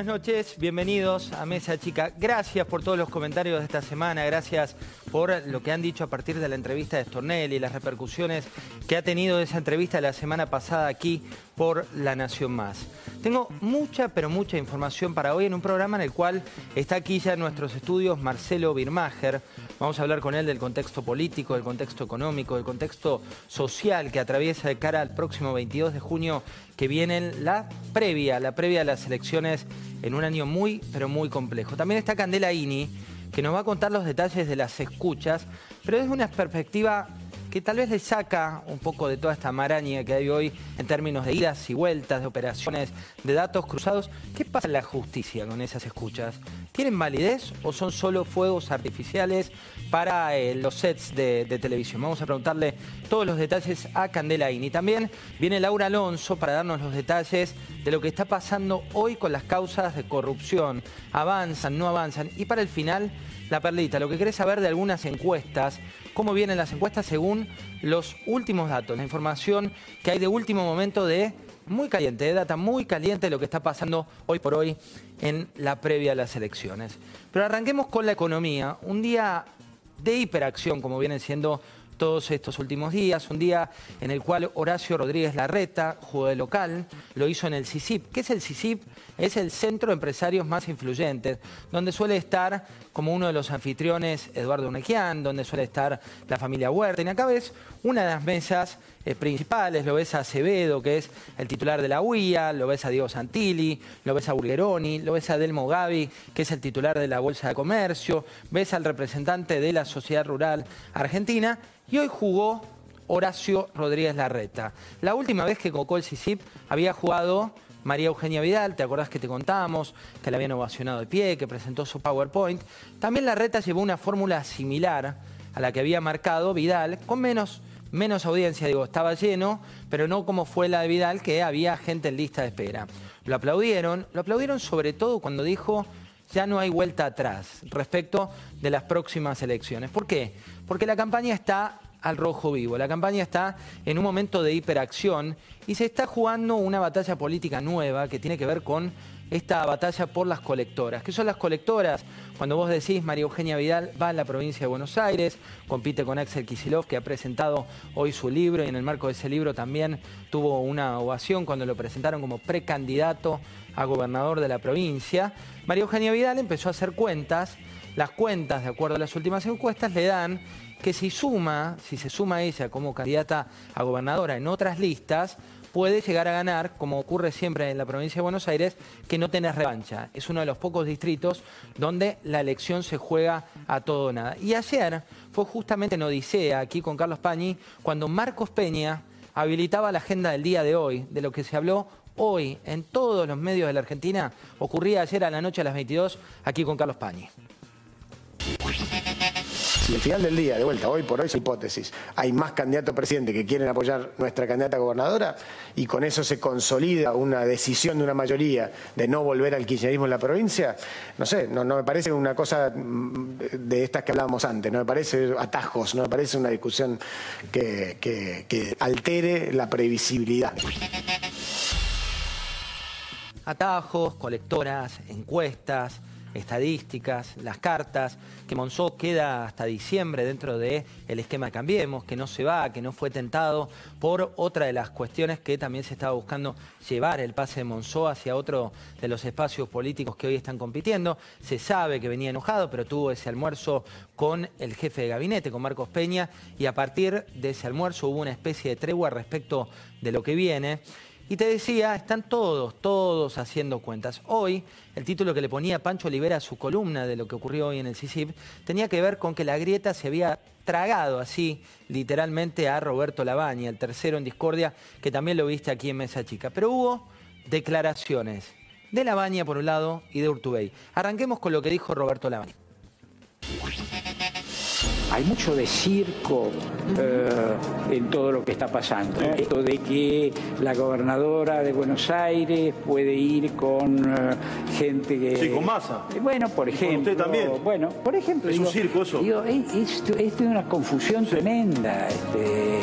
Buenas noches, bienvenidos a Mesa Chica. Gracias por todos los comentarios de esta semana, gracias por lo que han dicho a partir de la entrevista de Stornelli las repercusiones que ha tenido esa entrevista la semana pasada aquí por La Nación Más. Tengo mucha, pero mucha información para hoy en un programa en el cual está aquí ya en nuestros estudios Marcelo Birmacher. Vamos a hablar con él del contexto político, del contexto económico, del contexto social que atraviesa de cara al próximo 22 de junio que viene la previa, la previa a las elecciones en un año muy, pero muy complejo. También está Candela Ini, que nos va a contar los detalles de las escuchas, pero desde una perspectiva que tal vez le saca un poco de toda esta maraña que hay hoy en términos de idas y vueltas, de operaciones, de datos cruzados. ¿Qué pasa en la justicia con esas escuchas? ¿Tienen validez o son solo fuegos artificiales para eh, los sets de, televisión? Vamos a preguntarle todos los detalles a Candela Y También viene Laura Alonso para darnos los detalles de lo que está pasando hoy con las causas de corrupción. ¿Avanzan, no avanzan? Y para el final, la perlita, lo que querés saber de algunas encuestas cómo vienen las encuestas según los últimos datos, la información que hay de último momento de muy caliente, de data muy caliente de lo que está pasando hoy por hoy en la previa a las elecciones. Pero arranquemos con la economía, un día de hiperacción como vienen siendo todos estos últimos días, un día en el cual Horacio Rodríguez Larreta jugó de local, lo hizo en el CICIP. ¿Qué es el CICIP? Es el centro de empresarios más influyentes, donde suele estar como uno de los anfitriones Eduardo Unequian, donde suele estar la familia Huerta. Y acá ves una de las mesas eh, principales, lo ves a Acevedo, que es el titular de la UIA, lo ves a Diego Santilli, lo ves a Bulgeroni, lo ves a Delmo Gavi, que es el titular de la Bolsa de Comercio, ves al representante de la Sociedad Rural Argentina y hoy jugó Horacio Rodríguez Larreta. La última vez que cocó el CICIP había jugado María Eugenia Vidal, ¿te acordás que te contamos? Que la habían ovacionado de pie, que presentó su PowerPoint. También Larreta llevó una fórmula similar a la que había marcado Vidal, con menos, menos audiencia, digo, estaba lleno, pero no como fue la de Vidal, que había gente en lista de espera. Lo aplaudieron, lo aplaudieron sobre todo cuando dijo ya no hay vuelta atrás respecto de las próximas elecciones. ¿Por qué? Porque la campaña está al rojo vivo. La campaña está en un momento de hiperacción y se está jugando una batalla política nueva que tiene que ver con esta batalla por las colectoras. ¿Qué son las colectoras? Cuando vos decís María Eugenia Vidal va a la provincia de Buenos Aires, compite con Axel Kisilov, que ha presentado hoy su libro y en el marco de ese libro también tuvo una ovación cuando lo presentaron como precandidato a gobernador de la provincia. María Eugenia Vidal empezó a hacer cuentas. Las cuentas, de acuerdo a las últimas encuestas, le dan que si suma, si se suma ella como candidata a gobernadora en otras listas, puede llegar a ganar, como ocurre siempre en la provincia de Buenos Aires, que no tenés revancha. Es uno de los pocos distritos donde la elección se juega a todo o nada. Y ayer fue justamente en Odisea, aquí con Carlos Pañi, cuando Marcos Peña habilitaba la agenda del día de hoy, de lo que se habló hoy en todos los medios de la Argentina, ocurría ayer a la noche a las 22, aquí con Carlos Pañi. Si al final del día, de vuelta, hoy por hoy es hipótesis, hay más candidatos a presidente que quieren apoyar nuestra candidata a gobernadora y con eso se consolida una decisión de una mayoría de no volver al kirchnerismo en la provincia, no sé, no, me parece una cosa mm, de estas que hablábamos antes, no me parece atajos, no me parece una discusión que, que altere la previsibilidad. Atajos, colectoras, encuestas, estadísticas, las cartas, que Monzó queda hasta diciembre dentro del el esquema de Cambiemos, que no se va, que no fue tentado por otra de las cuestiones que también se estaba buscando llevar el pase de Monzó hacia otro de los espacios políticos que hoy están compitiendo. Se sabe que venía enojado, pero tuvo ese almuerzo con el jefe de gabinete, con Marcos Peña, y a partir de ese almuerzo hubo una especie de tregua respecto de lo que viene. Y te decía, están todos, todos haciendo cuentas. Hoy, el título que le ponía Pancho Olivera a su columna de lo que ocurrió hoy en el CICIP tenía que ver con que la grieta se había tragado así, literalmente, a Roberto Labaña, el tercero en discordia, que también lo viste aquí en Mesa Chica. Pero hubo declaraciones de Labaña por un lado y de Urtubey. Arranquemos con lo que dijo Roberto Labaña. Hay mucho de circo eh, en todo lo que está pasando. Esto de que la gobernadora de Buenos Aires puede ir con eh, gente que... Sí, con masa. Bueno, por ejemplo... usted también. Bueno, por ejemplo... Es un circo eso. Digo, es, es, una confusión tremenda. Este,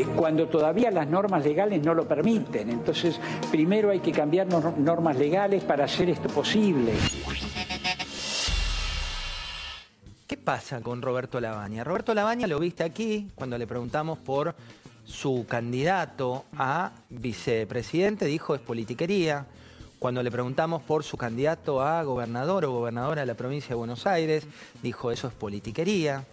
eh, cuando todavía las normas legales no lo permiten. Entonces, primero hay que cambiar normas legales para hacer esto posible. ¿Qué pasa con Roberto Labaña? Roberto Labaña lo viste aquí cuando le preguntamos por su candidato a vicepresidente, dijo es politiquería. Cuando le preguntamos por su candidato a gobernador o gobernadora de la provincia de Buenos Aires, dijo eso es politiquería.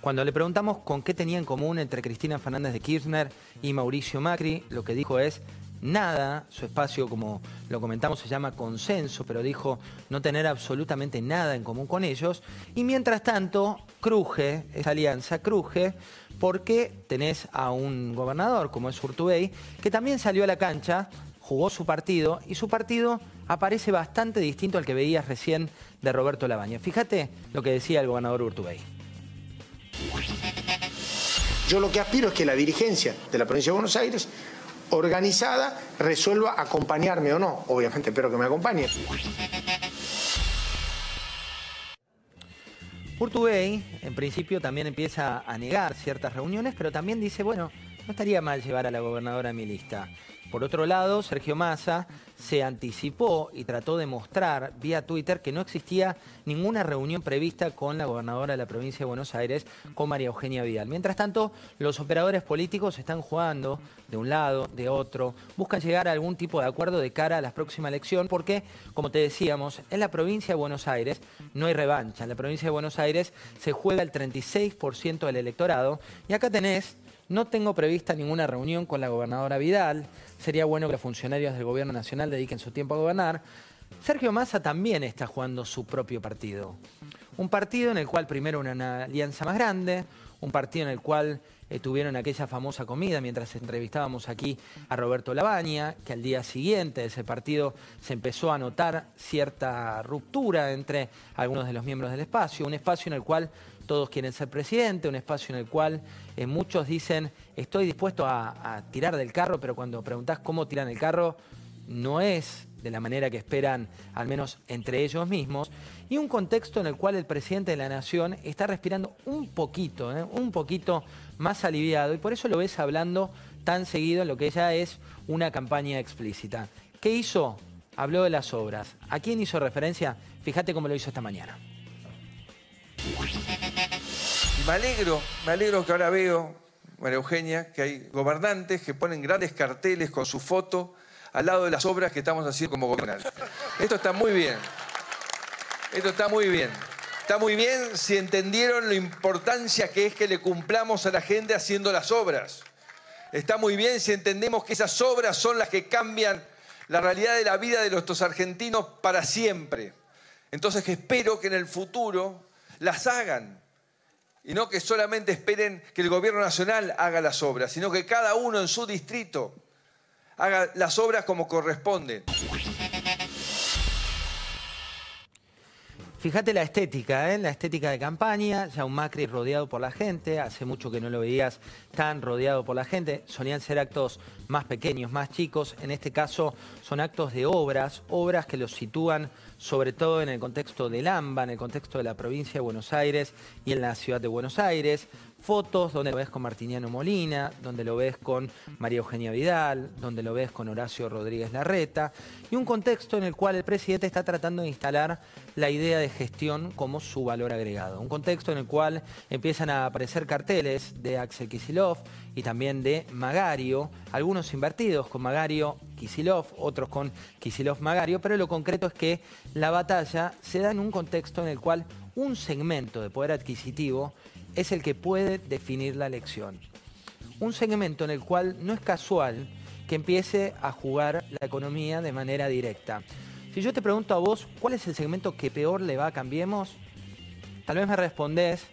Cuando le preguntamos con qué tenía en común entre Cristina Fernández de Kirchner y Mauricio Macri, lo que dijo es nada, su espacio, como lo comentamos, se llama consenso, pero dijo no tener absolutamente nada en común con ellos. Y mientras tanto, cruje, esa alianza cruje, porque tenés a un gobernador como es Urtubey, que también salió a la cancha, jugó su partido, y su partido aparece bastante distinto al que veías recién de Roberto Labaña. Fíjate lo que decía el gobernador Urtubey. Yo lo que aspiro es que la dirigencia de la provincia de Buenos Aires organizada resuelva acompañarme o no. Obviamente espero que me acompañe. Urtubey, en principio, también empieza a negar ciertas reuniones, pero también dice, bueno, no estaría mal llevar a la gobernadora a mi lista. Por otro lado, Sergio Massa se anticipó y trató de mostrar vía Twitter que no existía ninguna reunión prevista con la gobernadora de la provincia de Buenos Aires, con María Eugenia Vidal. Mientras tanto, los operadores políticos están jugando de un lado, de otro, buscan llegar a algún tipo de acuerdo de cara a la próxima elección, porque, como te decíamos, en la provincia de Buenos Aires no hay revancha. En la provincia de Buenos Aires se juega el 36% del electorado y acá tenés no tengo prevista ninguna reunión con la gobernadora Vidal. Sería bueno que los funcionarios del gobierno nacional dediquen su tiempo a gobernar. Sergio Massa también está jugando su propio partido. Un partido en el cual primero una alianza más grande, un partido en el cual eh, tuvieron aquella famosa comida mientras entrevistábamos aquí a Roberto Labaña, que al día siguiente de ese partido se empezó a notar cierta ruptura entre algunos de los miembros del espacio, un espacio en el cual todos quieren ser presidente, un espacio en el cual eh, muchos dicen estoy dispuesto a, tirar del carro, pero cuando preguntás cómo tiran el carro, no es de la manera que esperan, al menos entre ellos mismos, y un contexto en el cual el presidente de la Nación está respirando un poquito, eh, un poquito más aliviado, y por eso lo ves hablando tan seguido en lo que ya es una campaña explícita. ¿Qué hizo? Habló de las obras. ¿A quién hizo referencia? Fíjate cómo lo hizo esta mañana me alegro, me alegro que ahora veo, María Eugenia, que hay gobernantes que ponen grandes carteles con su foto al lado de las obras que estamos haciendo como gobernantes. Esto está muy bien. Esto está muy bien. Está muy bien si entendieron la importancia que es que le cumplamos a la gente haciendo las obras. Está muy bien si entendemos que esas obras son las que cambian la realidad de la vida de nuestros argentinos para siempre. Entonces espero que en el futuro las hagan y no que solamente esperen que el gobierno nacional haga las obras, sino que cada uno en su distrito haga las obras como corresponden. Fíjate la estética, ¿eh? la estética de campaña, ya un Macri rodeado por la gente, hace mucho que no lo veías tan rodeado por la gente, solían ser actos más pequeños, más chicos, en este caso son actos de obras, obras que los sitúan sobre todo en el contexto del AMBA, en el contexto de la provincia de Buenos Aires y en la ciudad de Buenos Aires, fotos donde lo ves con Martiniano Molina, donde lo ves con María Eugenia Vidal, donde lo ves con Horacio Rodríguez Larreta, y un contexto en el cual el presidente está tratando de instalar la idea de gestión como su valor agregado. Un contexto en el cual empiezan a aparecer carteles de Axel Kisilov y también de Magario, algunos invertidos con Magario Kisilov, otros con Kisilov Magario, pero lo concreto es que la batalla se da en un contexto en el cual un segmento de poder adquisitivo es el que puede definir la elección. Un segmento en el cual no es casual que empiece a jugar la economía de manera directa. Si yo te pregunto a vos, ¿cuál es el segmento que peor le va a Cambiemos? Tal vez me respondés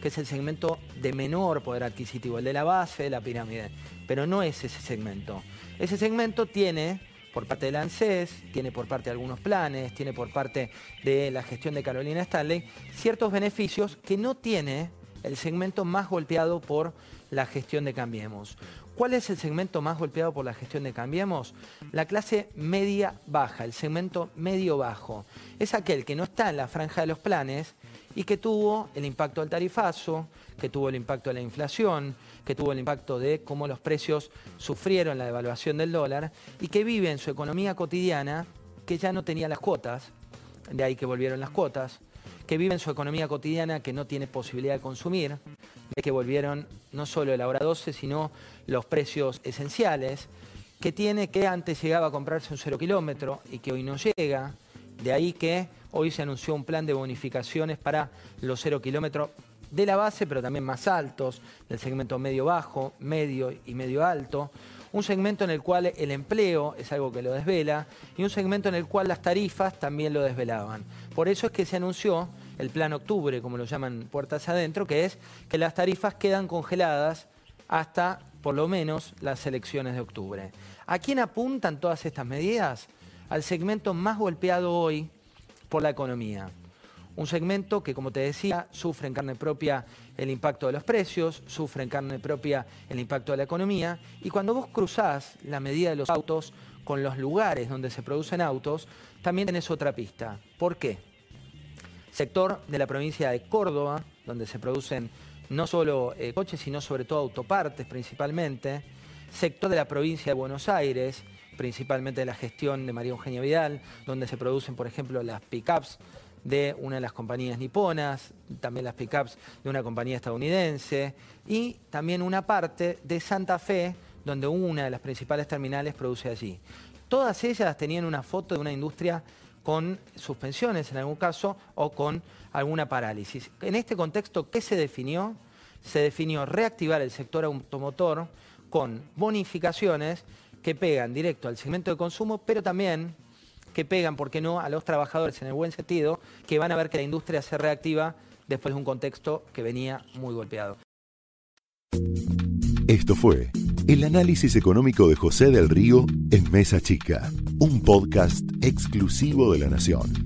que es el segmento de menor poder adquisitivo, el de la base de la pirámide. Pero no es ese segmento. Ese segmento tiene por parte del ANSES, tiene por parte de algunos planes, tiene por parte de la gestión de Carolina Stanley, ciertos beneficios que no tiene el segmento más golpeado por la gestión de Cambiemos. ¿Cuál es el segmento más golpeado por la gestión de Cambiemos? La clase media-baja, el segmento medio-bajo. Es aquel que no está en la franja de los planes y que tuvo el impacto del tarifazo, que tuvo el impacto de la inflación, que tuvo el impacto de cómo los precios sufrieron la devaluación del dólar y que vive en su economía cotidiana que ya no tenía las cuotas, de ahí que volvieron las cuotas, que vive en su economía cotidiana que no tiene posibilidad de consumir, de que volvieron no solo el hora 12, sino los precios esenciales, que tiene que antes llegaba a comprarse un cero kilómetro y que hoy no llega, de ahí que hoy se anunció un plan de bonificaciones para los cero kilómetros de la base, pero también más altos, del segmento medio-bajo, medio y medio-alto, un segmento en el cual el empleo es algo que lo desvela y un segmento en el cual las tarifas también lo desvelaban. Por eso es que se anunció el plan octubre, como lo llaman puertas adentro, que es que las tarifas quedan congeladas hasta por lo menos las elecciones de octubre. ¿A quién apuntan todas estas medidas? Al segmento más golpeado hoy por la economía. Un segmento que, como te decía, sufre en carne propia el impacto de los precios, sufre en carne propia el impacto de la economía, y cuando vos cruzás la medida de los autos con los lugares donde se producen autos, también tenés otra pista. ¿Por qué? Sector de la provincia de Córdoba, donde se producen no solo eh, coches, sino sobre todo autopartes principalmente. Sector de la provincia de Buenos Aires, principalmente de la gestión de María Eugenia Vidal, donde se producen, por ejemplo, las pickups de una de las compañías niponas, también las pickups de una compañía estadounidense y también una parte de Santa Fe, donde una de las principales terminales produce allí. Todas ellas tenían una foto de una industria con suspensiones en algún caso o con alguna parálisis. En este contexto, ¿qué se definió? Se definió reactivar el sector automotor con bonificaciones que pegan directo al segmento de consumo, pero también que pegan, ¿por qué no?, a los trabajadores en el buen sentido, que van a ver que la industria se reactiva después de un contexto que venía muy golpeado. Esto fue el análisis económico de José del Río en Mesa Chica, un podcast exclusivo de La Nación.